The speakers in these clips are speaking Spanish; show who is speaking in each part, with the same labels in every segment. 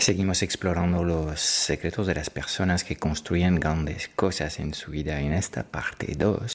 Speaker 1: Seguimos explorando los secretos de las personas que construyen grandes cosas en su vida en esta parte 2.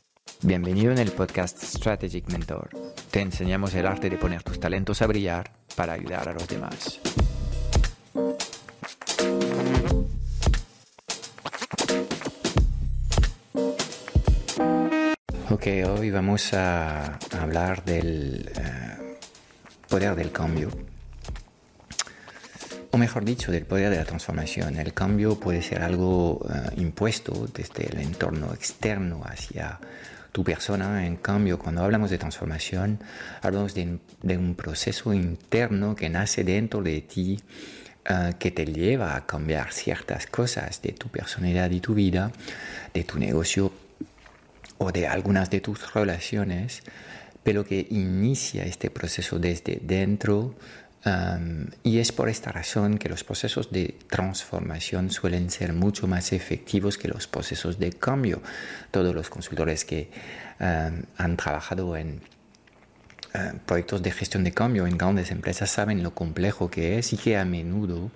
Speaker 1: Bienvenido en el podcast Strategic Mentor. Te enseñamos el arte de poner tus talentos a brillar para ayudar a los demás. Ok, hoy vamos a hablar del eh, poder del cambio, o mejor dicho, del poder de la transformación. El cambio puede ser algo eh, impuesto desde el entorno externo hacia tu persona. En cambio, cuando hablamos de transformación, hablamos de, un proceso interno que nace dentro de ti, eh, que te lleva a cambiar ciertas cosas de tu personalidad y tu vida, de tu negocio o de algunas de tus relaciones, pero que inicia este proceso desde dentro. Um, y es por esta razón que los procesos de transformación suelen ser mucho más efectivos que los procesos de cambio. Todos los consultores que um, han trabajado en proyectos de gestión de cambio en grandes empresas saben lo complejo que es y que a menudo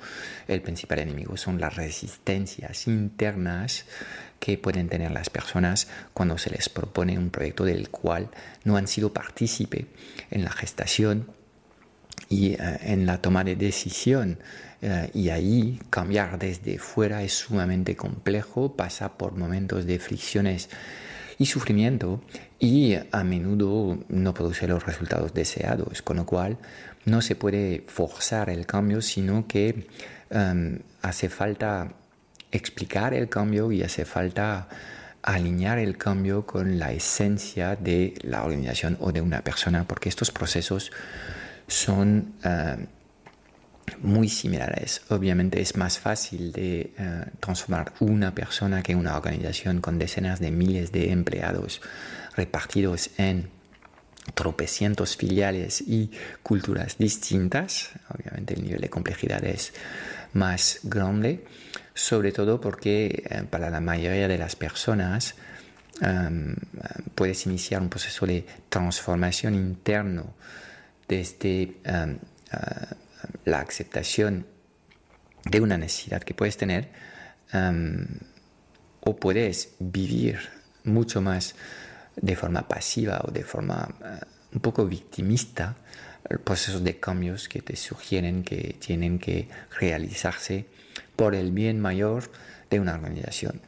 Speaker 1: el principal enemigo son las resistencias internas que pueden tener las personas cuando se les propone un proyecto del cual no han sido partícipe en la gestación y eh, en la toma de decisión. Eh, y ahí cambiar desde fuera es sumamente complejo, pasa por momentos de fricciones y sufrimiento y a menudo no produce los resultados deseados, con lo cual no se puede forzar el cambio, sino que em, hace falta explicar el cambio y hace falta alinear el cambio con la esencia de la organización o de una persona, porque estos procesos son eh, muy similares. Obviamente es más fácil de eh, transformar una persona que una organización con decenas de miles de empleados repartidos en tropecientos filiales y culturas distintas. Obviamente el nivel de complejidad es más grande, sobre todo porque eh, para la mayoría de las personas puedes iniciar un proceso de transformación interno desde eh, la aceptación de una necesidad que puedes tener o puedes vivir mucho más de forma pasiva o de forma eh, un poco victimista procesos de cambios que te sugieren que tienen que realizarse por el bien mayor de una organización.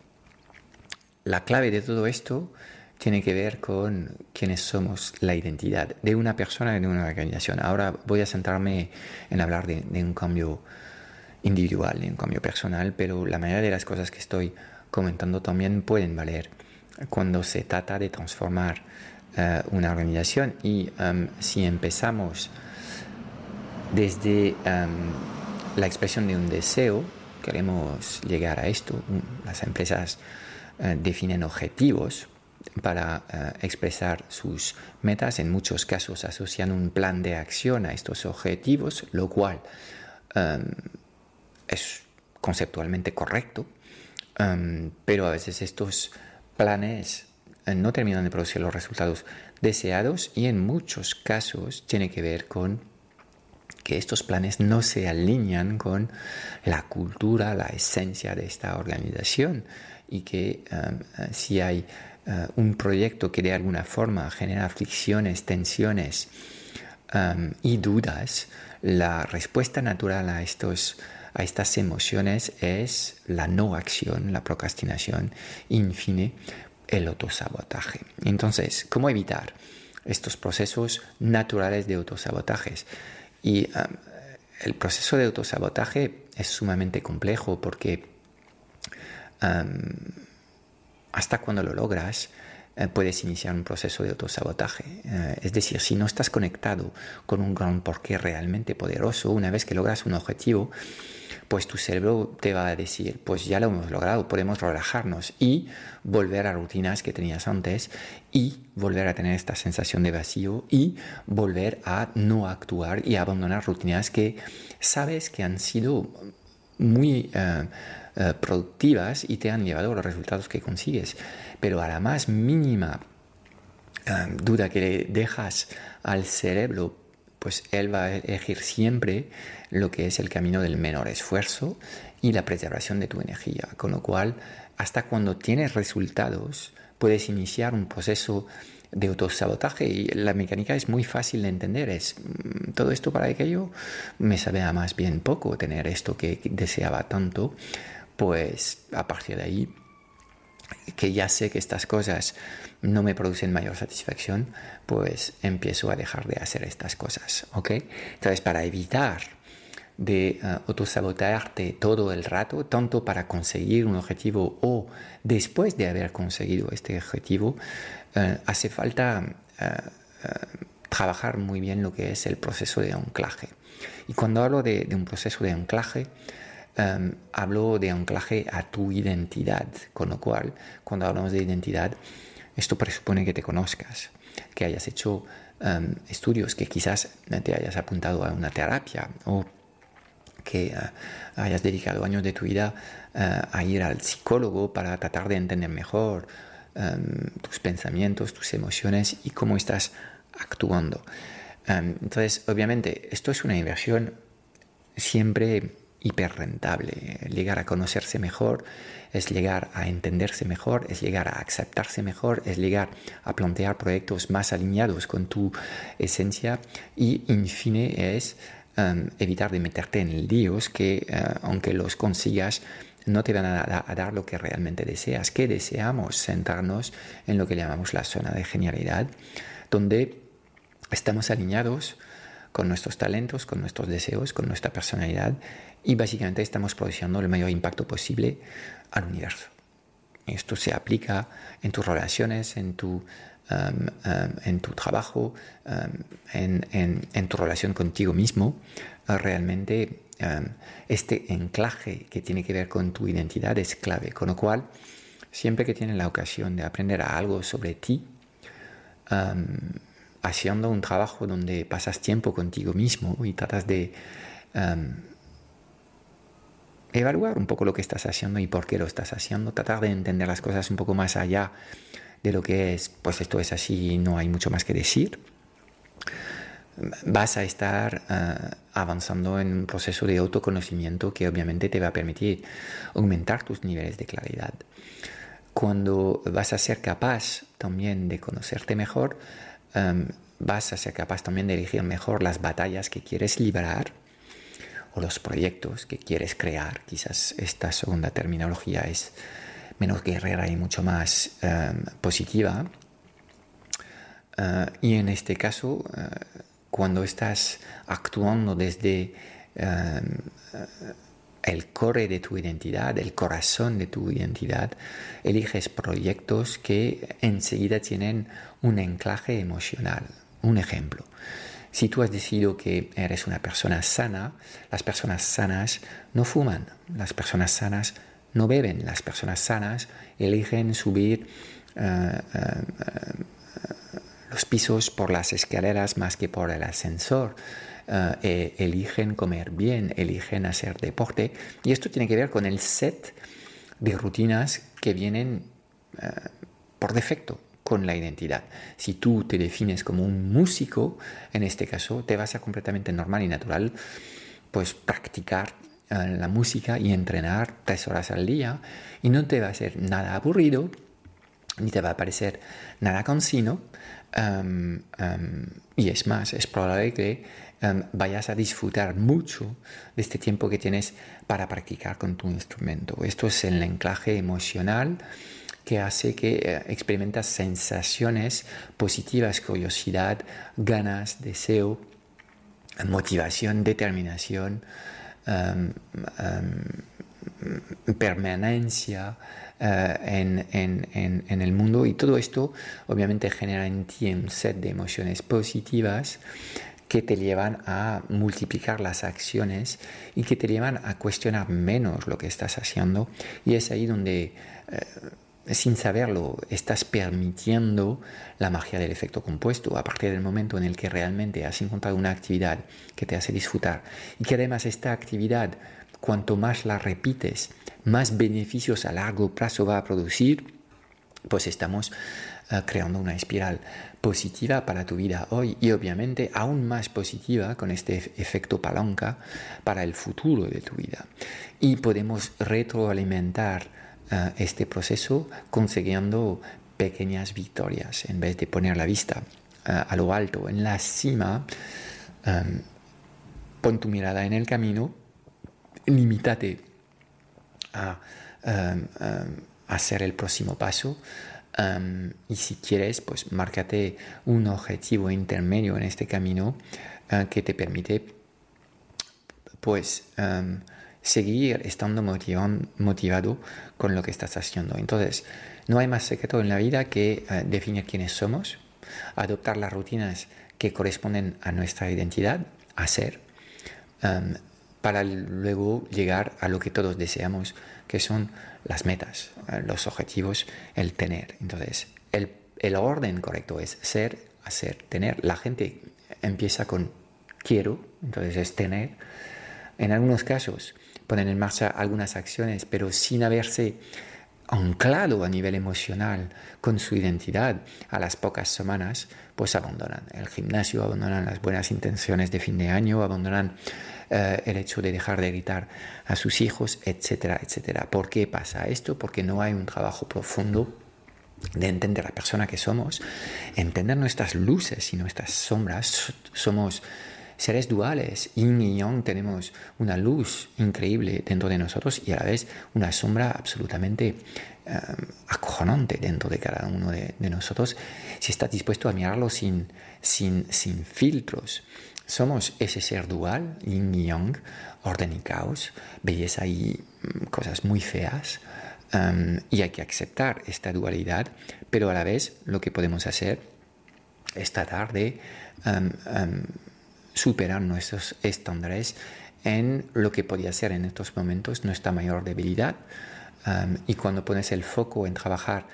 Speaker 1: La clave de todo esto tiene que ver con quiénes somos, la identidad de una persona y de una organización. Ahora voy a centrarme en hablar de, un cambio individual, de un cambio personal, pero la mayoría de las cosas que estoy comentando también pueden valer cuando se trata de transformar eh, una organización y em, si empezamos desde em, la expresión de un deseo, queremos llegar a esto, las empresas eh, definen objetivos para eh, expresar sus metas, en muchos casos asocian un plan de acción a estos objetivos, lo cual em, es conceptualmente correcto, pero a veces estos planes eh, no terminan de producir los resultados deseados y en muchos casos tiene que ver con que estos planes no se alinean con la cultura, la esencia de esta organización y que um, eh, si hay eh, un proyecto que de alguna forma genera fricciones, tensiones um, y dudas, la respuesta natural a, estos, a estas emociones es la no acción, la procrastinación, in fine, el autosabotaje. Entonces, ¿cómo evitar estos procesos naturales de autosabotajes? Y um, el proceso de autosabotaje es sumamente complejo porque um, hasta cuando lo logras, eh, puedes iniciar un proceso de autosabotaje. Eh, es decir, si no estás conectado con un gran porqué realmente poderoso, una vez que logras un objetivo, pues tu cerebro te va a decir, pues ya lo hemos logrado, podemos relajarnos y volver a rutinas que tenías antes y volver a tener esta sensación de vacío y volver a no actuar y abandonar rutinas que sabes que han sido muy eh, productivas y te han llevado a los resultados que consigues pero a la más mínima um, duda que le dejas al cerebro, pues él va a elegir siempre lo que es el camino del menor esfuerzo y la preservación de tu energía. Con lo cual, hasta cuando tienes resultados, puedes iniciar un proceso de autosabotaje y la mecánica es muy fácil de entender. Es mm, todo esto para aquello me sabía más bien poco tener esto que deseaba tanto, pues a partir de ahí que ya sé que estas cosas no me producen mayor satisfacción, pues empiezo a dejar de hacer estas cosas, ¿ok? Entonces, para evitar de uh, autosabotarte todo el rato, tanto para conseguir un objetivo o después de haber conseguido este objetivo, uh, hace falta uh, trabajar muy bien lo que es el proceso de anclaje. Y cuando hablo de, de un proceso de anclaje, Em, hablo de anclaje a tu identidad, con lo cual, cuando hablamos de identidad, esto presupone que te conozcas, que hayas hecho em, estudios, que quizás te hayas apuntado a una terapia o que eh, hayas dedicado años de tu vida eh, a ir al psicólogo para tratar de entender mejor em, tus pensamientos, tus emociones y cómo estás actuando. entonces, obviamente, esto es una inversión siempre hiperrentable. Llegar a conocerse mejor es llegar a entenderse mejor, es llegar a aceptarse mejor, es llegar a plantear proyectos más alineados con tu esencia y, en fin, es um, evitar de meterte en líos que, uh, aunque los consigas, no te van a, a, dar lo que realmente deseas. que deseamos? Sentarnos en lo que llamamos la zona de genialidad, donde estamos alineados con nuestros talentos, con nuestros deseos, con nuestra personalidad y básicamente estamos produciendo el mayor impacto posible al universo. Esto se aplica en tus relaciones, en tu, um, um, en tu trabajo, um, en, en, tu relación contigo mismo. realmente este enclaje que tiene que ver con tu identidad es clave. Con lo cual, siempre que tienes la ocasión de aprender algo sobre ti, haciendo un trabajo donde pasas tiempo contigo mismo y tratas de um, evaluar un poco lo que estás haciendo y por qué lo estás haciendo, tratar de entender las cosas un poco más allá de lo que es, pues esto es así no hay mucho más que decir, vas a estar uh, avanzando en un proceso de autoconocimiento que obviamente te va a permitir aumentar tus niveles de claridad. Cuando vas a ser capaz también de conocerte mejor, Em, vas a ser capaz también de elegir mejor las batallas que quieres librar o los proyectos que quieres crear. Quizás esta segunda terminología es menos guerrera y mucho más em, positiva. Eh, y en este caso, eh, cuando estás actuando desde em, el core de tu identidad, el corazón de tu identidad, eliges proyectos que enseguida tienen un anclaje emocional. Un ejemplo, si tú has decidido que eres una persona sana, las personas sanas no fuman, las personas sanas no beben, las personas sanas eligen subir eh, eh, los pisos por las escaleras más que por el ascensor. Eh, eligen comer bien, eligen hacer deporte. Y esto tiene que ver con el set de rutinas que vienen por defecto con la identidad. Si tú te defines como un músico, en este caso, te vas a completamente normal y natural, pues practicar eh, la música y entrenar tres horas al día y no te va a ser nada aburrido ni te va a parecer nada cansino um, y es más, es probable que vayas a disfrutar mucho de este tiempo que tienes para practicar con tu instrumento. Esto es el anclaje emocional que hace que eh, experimentas sensaciones positivas, curiosidad, ganas, deseo, motivación, determinación, permanencia en, en, el mundo. Y todo esto obviamente genera en ti un set de emociones positivas que te llevan a multiplicar las acciones y que te llevan a cuestionar menos lo que estás haciendo. Y es ahí donde eh, sin saberlo estás permitiendo la magia del efecto compuesto. A partir del momento en el que realmente has encontrado una actividad que te hace disfrutar y que además esta actividad cuanto más la repites más beneficios a largo plazo va a producir pues estamos eh, creando una espiral positiva para tu vida hoy y obviamente aún más positiva con este efecto palanca para el futuro de tu vida. Y podemos retroalimentar eh, este proceso consiguiendo pequeñas victorias en vez de poner la vista eh, a lo alto, en la cima. Em, pon tu mirada en el camino, limítate a em, em, hacer el próximo paso y si quieres, pues márcate un objetivo intermedio en este camino eh, que te permite pues seguir estando motivado con lo que estás haciendo. Entonces, no hay más secreto en la vida que eh, definir quiénes somos, adoptar las rutinas que corresponden a nuestra identidad, hacer, para luego llegar a lo que todos deseamos, que son las metas, eh, los objetivos, el tener. Entonces, el, el orden correcto es ser, hacer, tener. La gente empieza con quiero, entonces es tener. En algunos casos ponen en marcha algunas acciones, pero sin haberse anclado a nivel emocional con su identidad a las pocas semanas, pues abandonan el gimnasio, abandonan las buenas intenciones de fin de año, abandonan eh, el hecho de dejar de gritar a sus hijos, etcétera, etcétera. ¿Por qué pasa esto? Porque no hay un trabajo profundo de entender la persona que somos, entender nuestras luces y nuestras sombras. Somos seres duales, yin y yang, tenemos una luz increíble dentro de nosotros y a la vez una sombra absolutamente eh, acojonante dentro de cada uno de, nosotros si estás dispuesto a mirarlo sin, sin, sin filtros. Somos ese ser dual, yin y yang, orden y caos, belleza y mm, cosas muy feas. Um, y hay que aceptar esta dualidad, pero a la vez lo que podemos hacer es tratar de um, um, superar nuestros estándares en lo que podría ser en estos momentos nuestra mayor debilidad. y cuando pones el foco en trabajar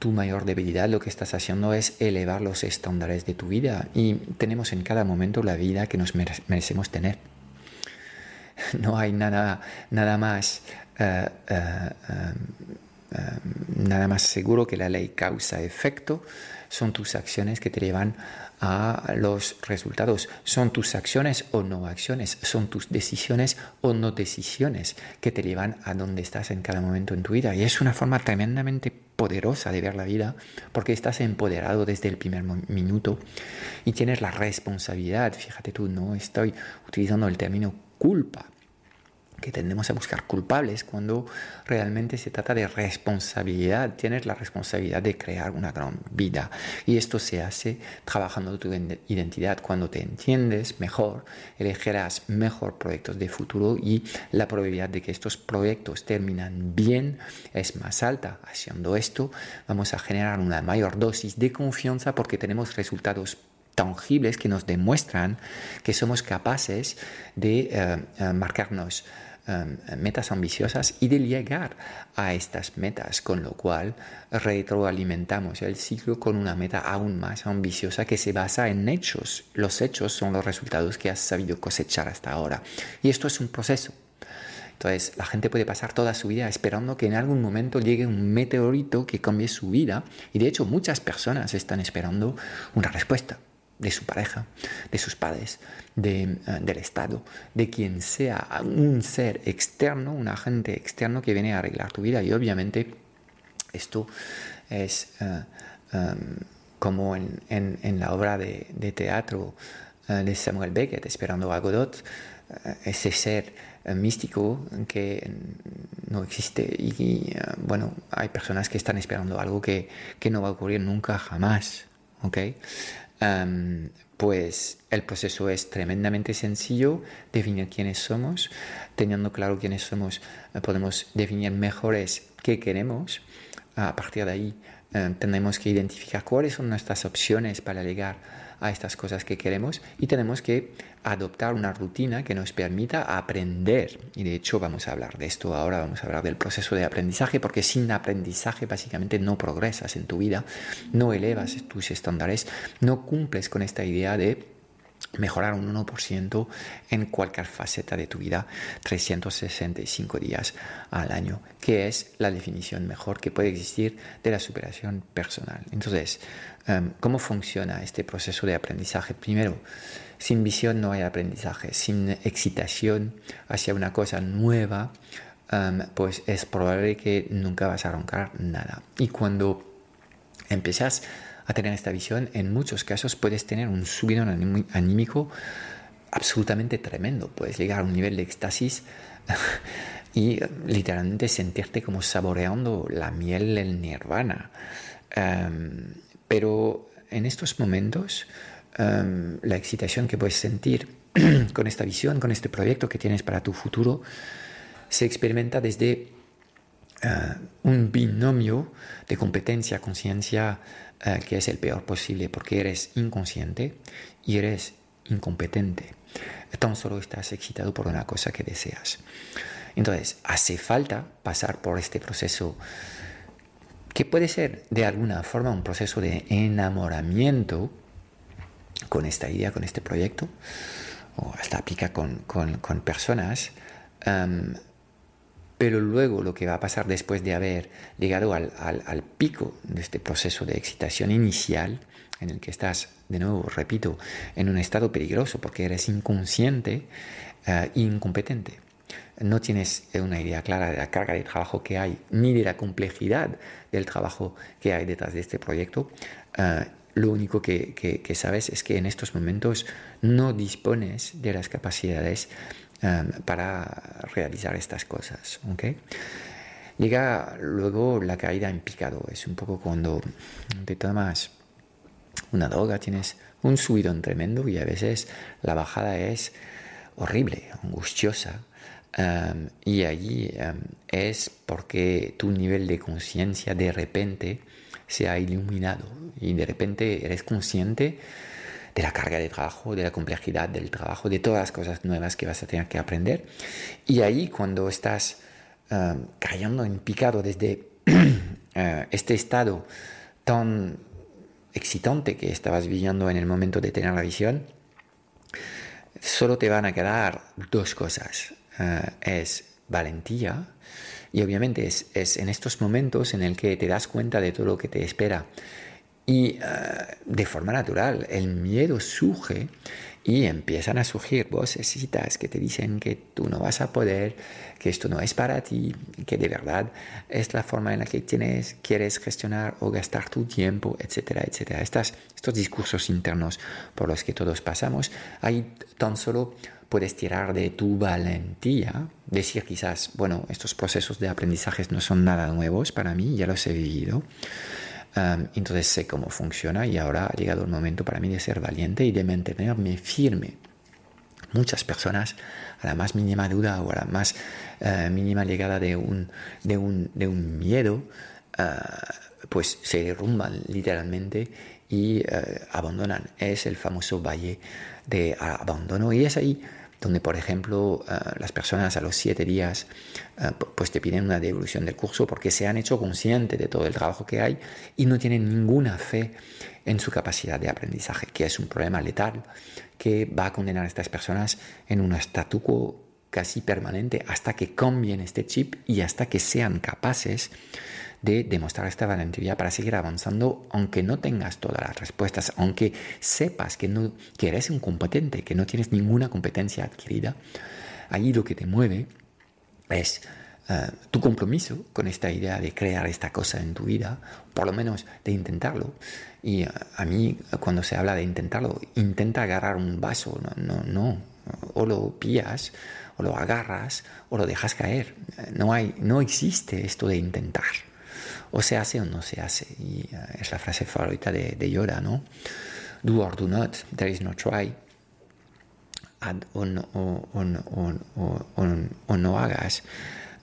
Speaker 1: tu mayor debilidad, lo que estás haciendo es elevar los estándares de tu vida y tenemos en cada momento la vida que nos merecemos tener. No hay nada, nada más eh, eh, nada más seguro que la ley causa-efecto son tus acciones que te llevan a los resultados. Son tus acciones o no acciones, son tus decisiones o no decisiones que te llevan a donde estás en cada momento en tu vida. Y es una forma tremendamente poderosa de ver la vida porque estás empoderado desde el primer minuto y tienes la responsabilidad. Fíjate tú, no estoy utilizando el término culpa que tendemos a buscar culpables cuando realmente se trata de responsabilidad. Tienes la responsabilidad de crear una gran vida y esto se hace trabajando tu identidad. Cuando te entiendes mejor, elegirás mejor proyectos de futuro y la probabilidad de que estos proyectos terminan bien es más alta. Haciendo esto, vamos a generar una mayor dosis de confianza porque tenemos resultados tangibles que nos demuestran que somos capaces de eh, eh, marcarnos Em, metas ambiciosas y de llegar a estas metas, con lo cual retroalimentamos el ciclo con una meta aún más ambiciosa que se basa en hechos. Los hechos son los resultados que has sabido cosechar hasta ahora. Y esto es un proceso. Entonces, la gente puede pasar toda su vida esperando que en algún momento llegue un meteorito que cambie su vida. Y de hecho, muchas personas están esperando una respuesta de su pareja, de sus padres, de, eh, del Estado, de quien sea un ser externo, un agente externo que viene a arreglar tu vida. Y obviamente esto es eh, em, como en, en, la obra de, de teatro eh, de Samuel Beckett, Esperando a Godot, ese ser místico que no existe y, bueno, hay personas que están esperando algo que, que no va a ocurrir nunca jamás ¿ok? Pues el proceso es tremendamente sencillo, definir quiénes somos, teniendo claro quiénes somos, eh, podemos definir mejores qué queremos, a partir de ahí eh, tenemos que identificar cuáles son nuestras opciones para llegar a estas cosas que queremos y tenemos que adoptar una rutina que nos permita aprender. Y de hecho vamos a hablar de esto ahora, vamos a hablar del proceso de aprendizaje, porque sin aprendizaje básicamente no progresas en tu vida, no elevas tus estándares, no cumples con esta idea de mejorar un 1% en cualquier faceta de tu vida 365 días al año, que es la definición mejor que puede existir de la superación personal. Entonces, em, ¿cómo funciona este proceso de aprendizaje? Primero, sin visión no hay aprendizaje, sin excitación hacia una cosa nueva, em, pues es probable que nunca vas a arrancar nada. Y cuando empiezas a tener esta visión, en muchos casos puedes tener un subidón anímico absolutamente tremendo. Puedes llegar a un nivel de éxtasis y literalmente sentirte como saboreando la miel del nirvana. Em, pero en estos momentos, em, la excitación que puedes sentir con esta visión, con este proyecto que tienes para tu futuro, se experimenta desde eh, un binomio de competencia, conciencia, eh, que es el peor posible porque eres inconsciente y eres incompetente. Tan solo estás excitado por una cosa que deseas. Entonces, hace falta pasar por este proceso que puede ser de alguna forma un proceso de enamoramiento con esta idea, con este proyecto, o hasta aplica con, con, personas, em, pero luego lo que va a pasar después de haber llegado al, pico de este proceso de excitación inicial, en el que estás, de nuevo, repito, en un estado peligroso porque eres inconsciente e incompetente. No tienes una idea clara de la carga de trabajo que hay, ni de la complejidad del trabajo que hay detrás de este proyecto. Eh, lo único que, sabes es que en estos momentos no dispones de las capacidades Para realizar estas cosas. ¿okay? Llega luego la caída en picado, es un poco cuando te tomas una droga, tienes un subidón tremendo y a veces la bajada es horrible, angustiosa. Y allí es porque tu nivel de conciencia de repente se ha iluminado y de repente eres consciente de la carga de trabajo, de la complejidad del trabajo, de todas las cosas nuevas que vas a tener que aprender. Y ahí cuando estás eh, cayendo en picado desde eh, este estado tan excitante que estabas viviendo en el momento de tener la visión, solo te van a quedar dos cosas. Eh, es valentía y obviamente es, es en estos momentos en el que te das cuenta de todo lo que te espera y eh, de forma natural, el miedo surge y empiezan a surgir vocecitas que te dicen que tú no vas a poder, que esto no es para ti, que de verdad es la forma en la que tienes, quieres gestionar o gastar tu tiempo, etcétera, etcétera. Estas, estos discursos internos por los que todos pasamos, ahí tan solo puedes tirar de tu valentía, decir quizás, bueno, estos procesos de aprendizaje no son nada nuevos para mí, ya los he vivido entonces sé cómo funciona y ahora ha llegado el momento para mí de ser valiente y de mantenerme firme. Muchas personas, a la más mínima duda o a la más eh, mínima llegada de un, de un, de un miedo, eh, pues se derrumban literalmente y eh, abandonan. Es el famoso valle de abandono y es ahí donde por ejemplo eh, las personas a los siete días eh, pues te piden una devolución del curso porque se han hecho conscientes de todo el trabajo que hay y no tienen ninguna fe en su capacidad de aprendizaje, que es un problema letal que va a condenar a estas personas en un statu quo casi permanente hasta que cambien este chip y hasta que sean capaces de demostrar esta valentía para seguir avanzando, aunque no tengas todas las respuestas, aunque sepas que, no, que eres incompetente, que no tienes ninguna competencia adquirida. Ahí lo que te mueve es eh, tu compromiso con esta idea de crear esta cosa en tu vida, por lo menos de intentarlo. Y eh, a mí, cuando se habla de intentarlo, intenta agarrar un vaso, no, no, no. o lo pillas, o lo agarras, o lo dejas caer. No, hay, no existe esto de intentar o se hace o no se hace. Y eh, es la frase favorita de, Yoda, ¿no? Do or do not, there is no try. Add o no, hagas,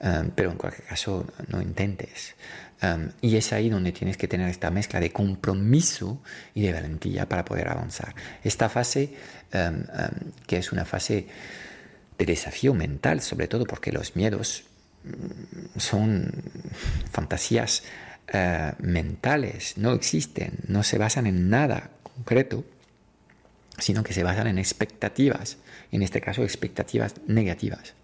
Speaker 1: um, pero en cualquier caso no intentes. Um, y es ahí donde tienes que tener esta mezcla de compromiso y de valentía para poder avanzar. Esta fase, um, que es una fase de desafío mental, sobre todo porque los miedos son fantasías eh, mentales, no existen, no se basan en nada concreto, sino que se basan en expectativas, en este caso expectativas negativas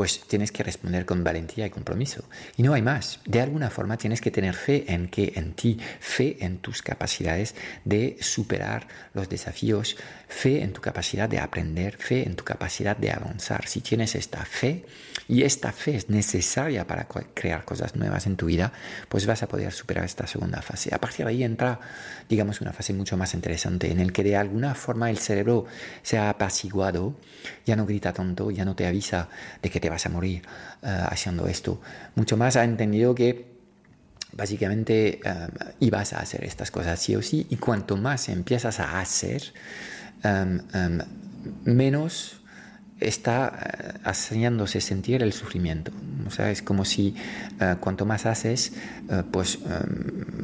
Speaker 1: pues tienes que responder con valentía y compromiso. Y no hay más. De alguna forma tienes que tener fe en que en ti, fe en tus capacidades de superar los desafíos, fe en tu capacidad de aprender, fe en tu capacidad de avanzar. Si tienes esta fe, y esta fe es necesaria para crear cosas nuevas en tu vida, pues vas a poder superar esta segunda fase. A partir de ahí entra, digamos, una fase mucho más interesante en el que de alguna forma el cerebro se ha apaciguado, ya no grita tanto, ya no te avisa de que te vas a morir eh, haciendo esto. Mucho más ha entendido que básicamente eh, ibas a hacer estas cosas sí o sí y cuanto más empiezas a hacer, eh, menos está eh, haciéndose sentir el sufrimiento. O sea, es como si eh, cuanto más haces, eh, pues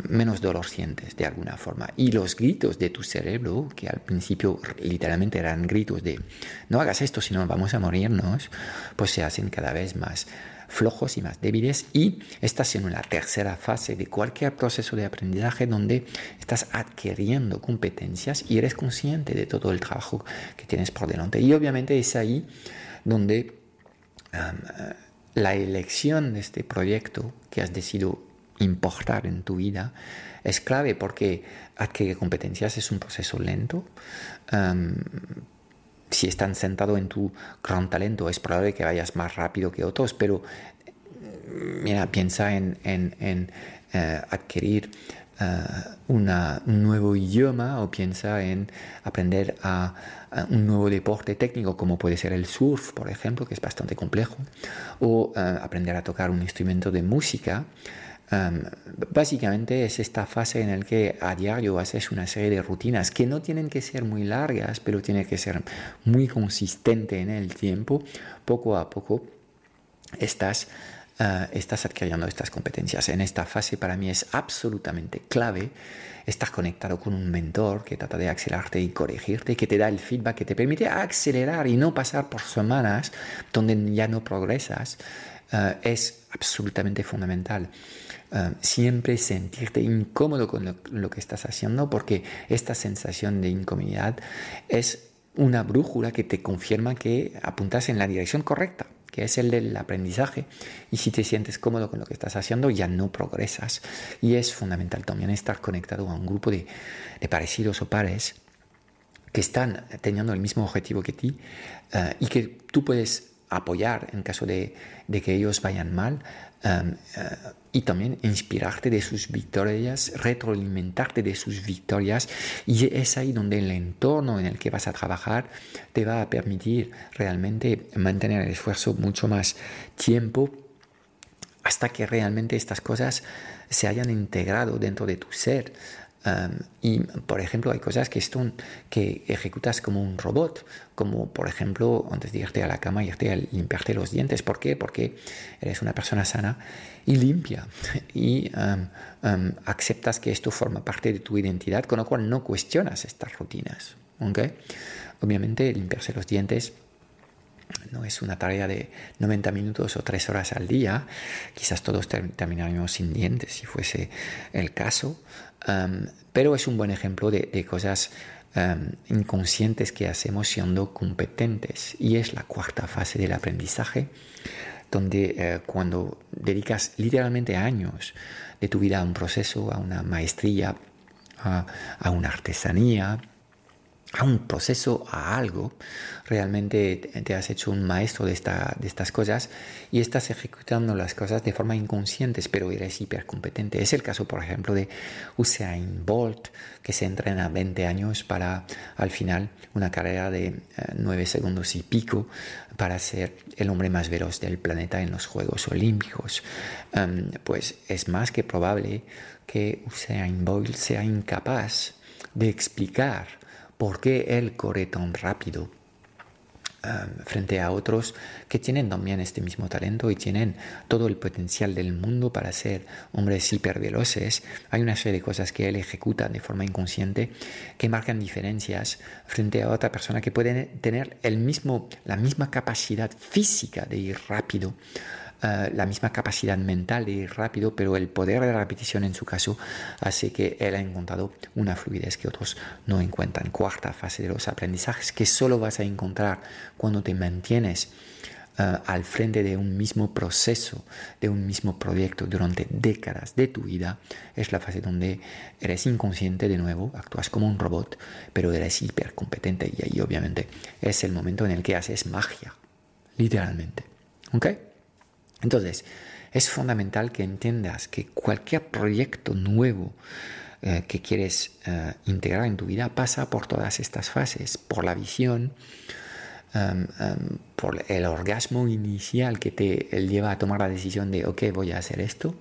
Speaker 1: menos dolor sientes de alguna forma. Y los gritos de tu cerebro, que al principio literalmente eran gritos de no hagas esto, si no vamos a morirnos, pues se hacen cada vez más flojos y más débiles y estás en una tercera fase de cualquier proceso de aprendizaje donde estás adquiriendo competencias y eres consciente de todo el trabajo que tienes por delante. Y obviamente es ahí donde la elección de este proyecto que has decidido importar en tu vida es clave porque adquirir competencias es un proceso lento si están sentado en tu gran talento, es probable que vayas más rápido que otros, pero mm, mira, piensa en, en, eh, adquirir eh, un nuevo idioma o piensa en aprender a, un nuevo deporte técnico como puede ser el surf, por ejemplo, que es bastante complejo, o eh, aprender a tocar un instrumento de música básicamente es esta fase en la que a diario haces una serie de rutinas que no tienen que ser muy largas, pero tiene que ser muy consistente en el tiempo. Poco a poco estás, ah, estás adquiriendo estas competencias. En esta fase para mí es absolutamente clave estar conectado con un mentor que trata de acelerarte y corregirte, que te da el feedback que te permite acelerar y no pasar por semanas donde ya no progresas. Ah, es absolutamente fundamental. Eh, siempre sentirte incómodo con lo, que estás haciendo porque esta sensación de incomodidad es una brújula que te confirma que apuntas en la dirección correcta que es el del aprendizaje. Y si te sientes cómodo con lo que estás haciendo, ya no progresas. Y es fundamental también estar conectado a un grupo de, parecidos o pares que están teniendo el mismo objetivo que ti eh, y que tú puedes apoyar en caso de, que ellos vayan mal um, uh, y también inspirarte de sus victorias, retroalimentarte de sus victorias. Y es ahí donde el entorno en el que vas a trabajar te va a permitir realmente mantener el esfuerzo mucho más tiempo hasta que realmente estas cosas se hayan integrado dentro de tu ser y, por ejemplo, hay cosas que, que ejecutas como un robot, como, por ejemplo, antes de irte a la cama, irte a limpiarte los dientes. ¿Por qué? Porque eres una persona sana y limpia y aceptas que esto forma parte de tu identidad, con lo cual no cuestionas estas rutinas. ¿okay? Obviamente, limpiarse los dientes no es una tarea de 90 minutos o 3 horas al día. Quizás todos terminaríamos sin dientes si fuese el caso. pero es un buen ejemplo de, cosas inconscientes que hacemos siendo competentes. Y es la cuarta fase del aprendizaje, donde eh, cuando dedicas literalmente años de tu vida a un proceso, a una maestría, a una artesanía, a un proceso, a algo, realmente te has hecho un maestro de, esta, de estas cosas y estás ejecutando las cosas de forma inconsciente, pero eres hipercompetente. Es el caso, por ejemplo, de Usain Bolt, que se entrena 20 años para, al final, una carrera de 9 eh, segundos y pico para ser el hombre más veloz del planeta en los Juegos Olímpicos. Em, pues es más que probable que Usain Bolt sea incapaz de explicar por qué él corre tan rápido um, frente a otros que tienen también este mismo talento y tienen todo el potencial del mundo para ser hombres hiperveloces. Hay una serie de cosas que él ejecuta de forma inconsciente que marcan diferencias frente a otra persona que puede tener el mismo, la misma capacidad física de ir rápido eh, la misma capacidad mental de ir rápido, pero el poder de la repetición en su caso hace que él ha encontrado una fluidez que otros no encuentran. Cuarta fase de los aprendizajes que solo vas a encontrar cuando te mantienes eh, al frente de un mismo proceso, de un mismo proyecto durante décadas de tu vida, es la fase donde eres inconsciente de nuevo, actúas como un robot, pero eres hipercompetente y ahí obviamente es el momento en el que haces magia, literalmente. ¿Ok? Entonces, es fundamental que entiendas que cualquier proyecto nuevo eh, que quieres eh, integrar en tu vida pasa por todas estas fases, por la visión, em, em, por el orgasmo inicial que te lleva a tomar la decisión de, ok, voy a hacer esto,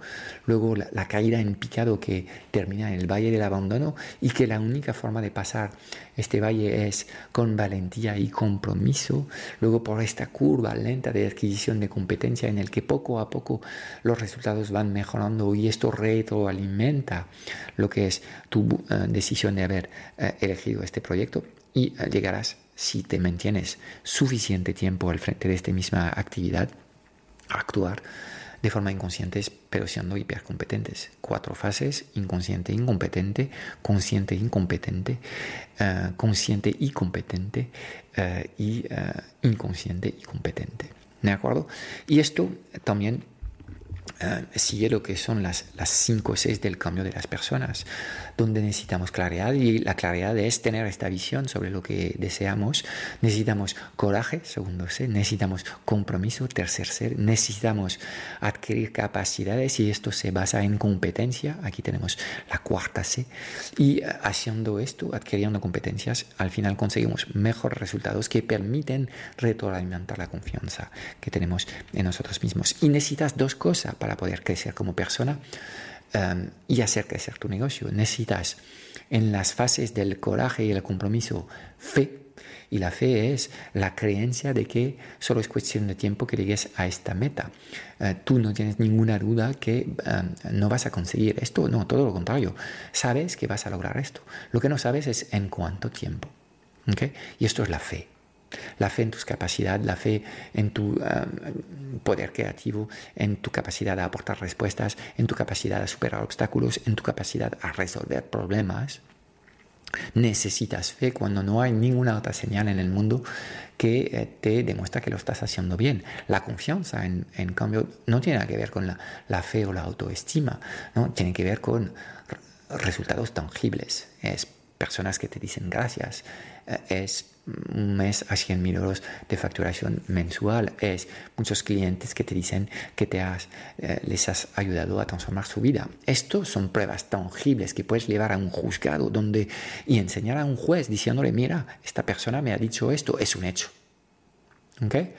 Speaker 1: luego la, caída en picado que termina en el valle del abandono y que la única forma de pasar este valle es con valentía y compromiso, luego por esta curva lenta de adquisición de competencia en el que poco a poco los resultados van mejorando y esto retroalimenta lo que es tu eh, decisión de haber eh, elegido este proyecto y eh, llegarás si te mantienes suficiente tiempo al frente de esta misma actividad, actuar de forma inconsciente, pero siendo hipercompetentes. Cuatro fases, inconsciente, incompetente, consciente, incompetente, uh, consciente y competente uh, y uh, inconsciente y competente. ¿De acuerdo? Y esto también eh, sigue lo que son las, las cinco seis del cambio de las personas, donde necesitamos claridad y la claridad es tener esta visión sobre lo que deseamos. Necesitamos coraje, segundo C, necesitamos compromiso, tercer C, necesitamos adquirir capacidades y esto se basa en competencia, aquí tenemos la cuarta C, y eh, haciendo esto, adquiriendo competencias, al final conseguimos mejores resultados que permiten retroalimentar la confianza que tenemos en nosotros mismos. Y necesitas dos cosas para poder crecer como persona um, y hacer crecer tu negocio. Necesitas en las fases del coraje y el compromiso fe. Y la fe es la creencia de que solo es cuestión de tiempo que llegues a esta meta. Uh, tú no tienes ninguna duda que um, no vas a conseguir esto, no, todo lo contrario. Sabes que vas a lograr esto. Lo que no sabes es en cuánto tiempo. ¿okay? Y esto es la fe. La fe en tus capacidades, la fe en tu um, poder creativo, en tu capacidad de aportar respuestas, en tu capacidad de superar obstáculos, en tu capacidad a resolver problemas. Necesitas fe cuando no hay ninguna otra señal en el mundo que eh, te demuestra que lo estás haciendo bien. La confianza, en, cambio, no tiene nada que ver con la, fe o la autoestima, ¿no? tiene que ver con resultados tangibles. Es personas que te dicen gracias, eh, es un mes a 100 mil euros de facturación mensual, es muchos clientes que te dicen que te has, eh, les has ayudado a transformar su vida. Estos son pruebas tangibles que puedes llevar a un juzgado donde, y enseñar a un juez diciéndole, mira, esta persona me ha dicho esto, es un hecho. ¿Okay?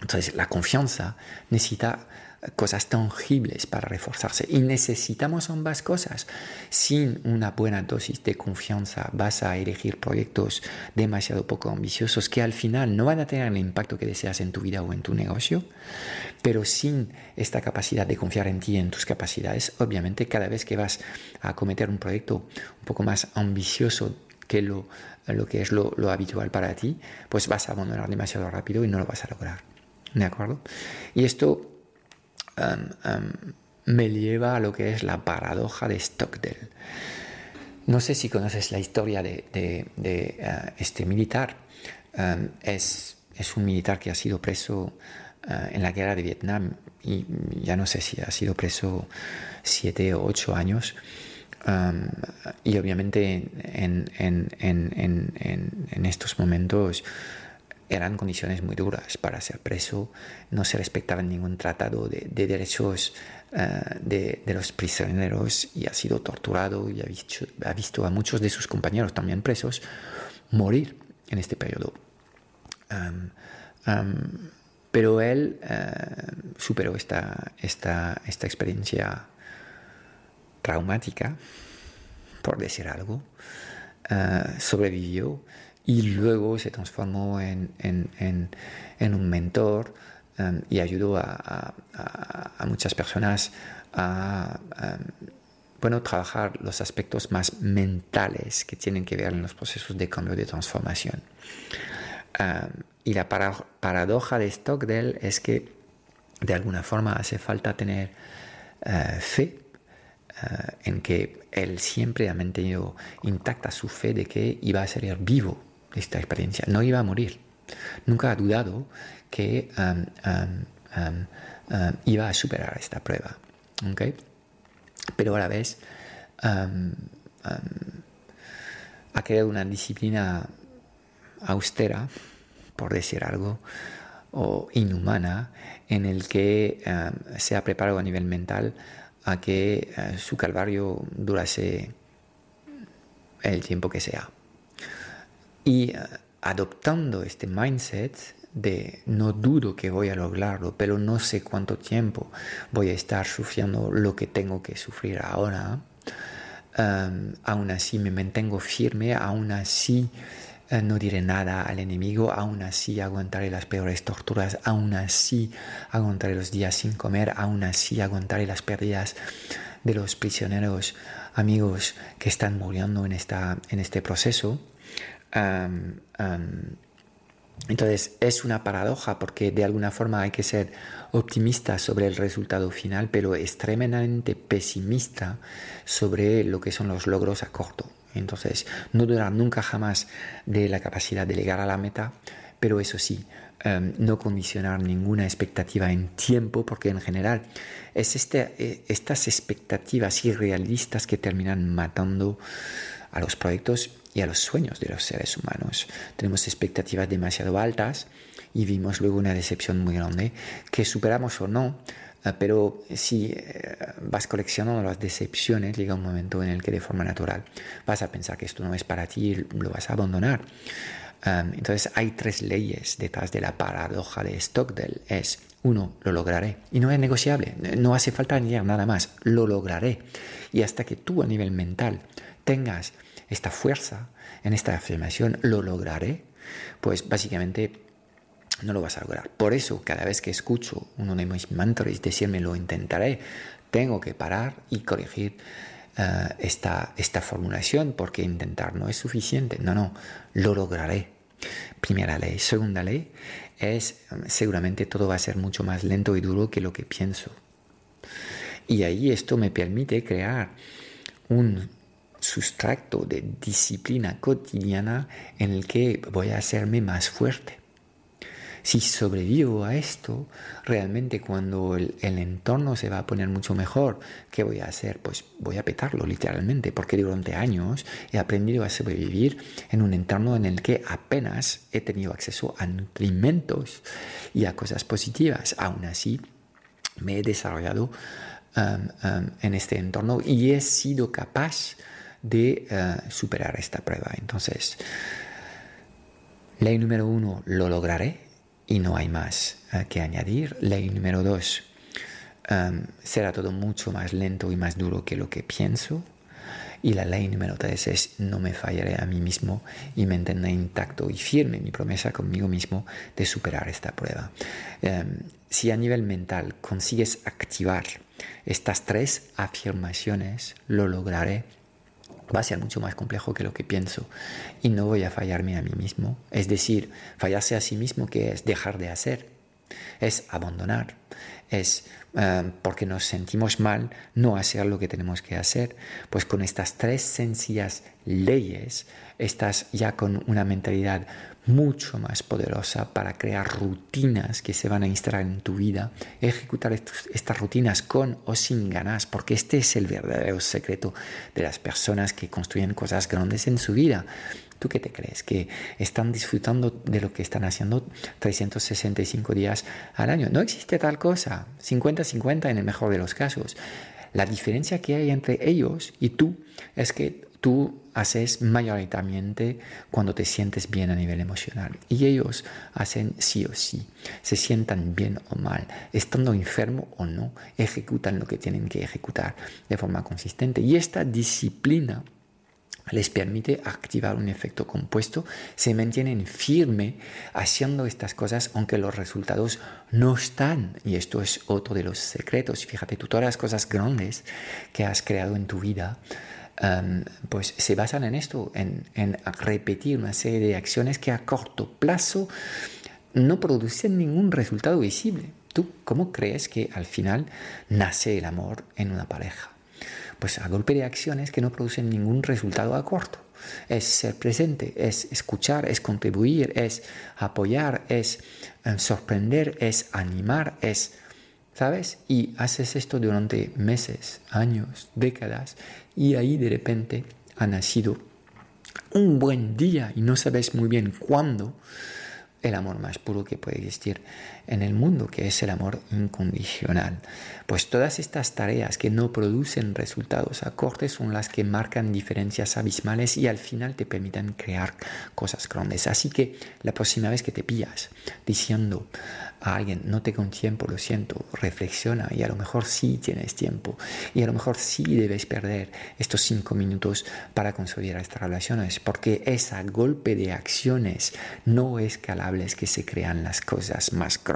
Speaker 1: entonces, la confianza necesita cosas tangibles para reforzarse. Y necesitamos ambas cosas. Sin una buena dosis de confianza vas a elegir proyectos demasiado poco ambiciosos que al final no van a tener el impacto que deseas en tu vida o en tu negocio. Pero sin esta capacidad de confiar en ti y en tus capacidades, obviamente cada vez que vas a cometer un proyecto un poco más ambicioso que lo, lo que es lo, lo habitual para ti, pues vas a abandonar demasiado rápido y no lo vas a lograr. ¿De acuerdo? Y esto me lleva a lo que es la paradoja de Stockdale. No sé si conoces la historia de, eh, este militar. es, es, un militar que ha sido preso eh, en la guerra de Vietnam y ya no sé si ha sido preso siete o ocho años. y obviamente en, en, estos momentos eran condiciones muy duras para ser preso, no se respetaba ningún tratado de, derechos eh, de, los prisioneros y ha sido torturado y ha visto, ha visto, a muchos de sus compañeros también presos morir en este periodo. pero él eh, superó esta, esta, esta experiencia traumática, por decir algo, eh, sobrevivió y luego se transformó en, un mentor um, y ayudó a, muchas personas a um, bueno, trabajar los aspectos más mentales que tienen que ver en los procesos de cambio de transformación. Um, y la paradoja de Stockdale es que de alguna forma hace falta tener uh, fe uh, en que él siempre ha mantenido intacta su fe de que iba a ser vivo esta experiencia. No iba a morir. Nunca ha dudado que um, um, um, iba a superar esta prueba. Pero a la vez ha creado una disciplina austera, por decir algo, o inhumana, en el que se ha preparado a nivel mental a que uh, su calvario durase el tiempo que sea. Y eh, adoptando este mindset de no dudo que voy a lograrlo, pero no sé cuánto tiempo voy a estar sufriendo lo que tengo que sufrir ahora, um, aún así me mantengo firme, aún así eh, no diré nada al enemigo, aún así aguantaré las peores torturas, aún así aguantaré los días sin comer, aún así aguantaré las pérdidas de los prisioneros amigos que están muriendo en, esta, en este proceso entonces es una paradoja porque de alguna forma hay que ser optimista sobre el resultado final, pero extremadamente pesimista sobre lo que son los logros a corto. Entonces no dudar nunca jamás de la capacidad de llegar a la meta, pero eso sí, no condicionar ninguna expectativa en tiempo, porque en general es este, eh, estas expectativas irrealistas que terminan matando a los proyectos y a los sueños de los seres humanos. Tenemos expectativas demasiado altas y vimos luego una decepción muy grande que superamos o no, eh, pero si eh, vas coleccionando las decepciones, llega un momento en el que de forma natural vas a pensar que esto no es para ti y lo vas a abandonar. entonces hay tres leyes detrás de la paradoja de Stockdale. Es, uno, lo lograré. Y no es negociable, no hace falta añadir nada más, lo lograré. Y hasta que tú a nivel mental tengas esta fuerza, en esta afirmación, lo lograré, pues básicamente no lo vas a lograr. Por eso, cada vez que escucho uno de mis mantras decirme lo intentaré, tengo que parar y corregir eh, esta, esta formulación, porque intentar no es suficiente. No, no, lo lograré. Primera ley. Segunda ley es, seguramente todo va a ser mucho más lento y duro que lo que pienso. Y ahí esto me permite crear un sustracto de disciplina cotidiana en el que voy a hacerme más fuerte. Si sobrevivo a esto, realmente cuando el, entorno se va a poner mucho mejor, ¿qué voy a hacer? Pues voy a petarlo literalmente, porque durante años he aprendido a sobrevivir en un entorno en el que apenas he tenido acceso a nutrimentos y a cosas positivas. Aún así, me he desarrollado um, um, en este entorno y he sido capaz eh, superar esta prueba. Entonces, ley número uno, lo lograré y no hay más eh, que añadir. Ley número dos, em, será todo mucho más lento y más duro que lo que pienso. Y la ley número tres es no me fallaré a mí mismo y mantendré intacto y firme mi promesa conmigo mismo de superar esta prueba. Em, si a nivel mental consigues activar estas tres afirmaciones, lo lograré va a ser mucho más complejo que lo que pienso y no voy a fallarme a mí mismo. Es decir, fallarse a sí mismo que es dejar de hacer. es abandonar, es eh, porque nos sentimos mal no hacer lo que tenemos que hacer. Pues con estas tres sencillas leyes estás ya con una mentalidad mucho más poderosa para crear rutinas que se van a instalar en tu vida, ejecutar estas rutinas con o sin ganas, porque este es el verdadero secreto de las personas que construyen cosas grandes en su vida. ¿Tú qué te crees? ¿Que están disfrutando de lo que están haciendo 365 días al año? No existe tal cosa. 50-50 en el mejor de los casos. La diferencia que hay entre ellos y tú es que tú haces mayoritariamente cuando te sientes bien a nivel emocional y ellos hacen sí o sí, se sientan bien o mal, estando enfermo o no, ejecutan lo que tienen que ejecutar de forma consistente y esta disciplina les permite activar un efecto compuesto, se mantienen firme haciendo estas cosas aunque los resultados no están. Y esto es otro de los secretos. Fíjate, tú todas las cosas grandes que has creado en tu vida, em, pues se basan en esto, en, en repetir una serie de acciones que a corto plazo no producen ningún resultado visible. ¿Tú cómo crees que al final nace el amor en una pareja? Pues a golpe de acciones que no producen ningún resultado a corto. Es ser presente, es escuchar, es contribuir, es apoyar, es eh, sorprender, es animar, es, ¿sabes? Y haces esto durante meses, años, décadas, y ahí de repente ha nacido un buen día y no sabes muy bien cuándo el amor más puro que puede existir en el mundo, que es el amor incondicional. Pues todas estas tareas que no producen resultados a corte son las que marcan diferencias abismales y al final te permiten crear cosas grandes. Así que la próxima vez que te pillas diciendo a alguien, no tengo tiempo, lo siento, reflexiona y a lo mejor sí tienes tiempo y a lo mejor sí debes perder estos cinco minutos para consolidar estas relaciones, porque es a golpe de acciones no escalables que se crean las cosas más grandes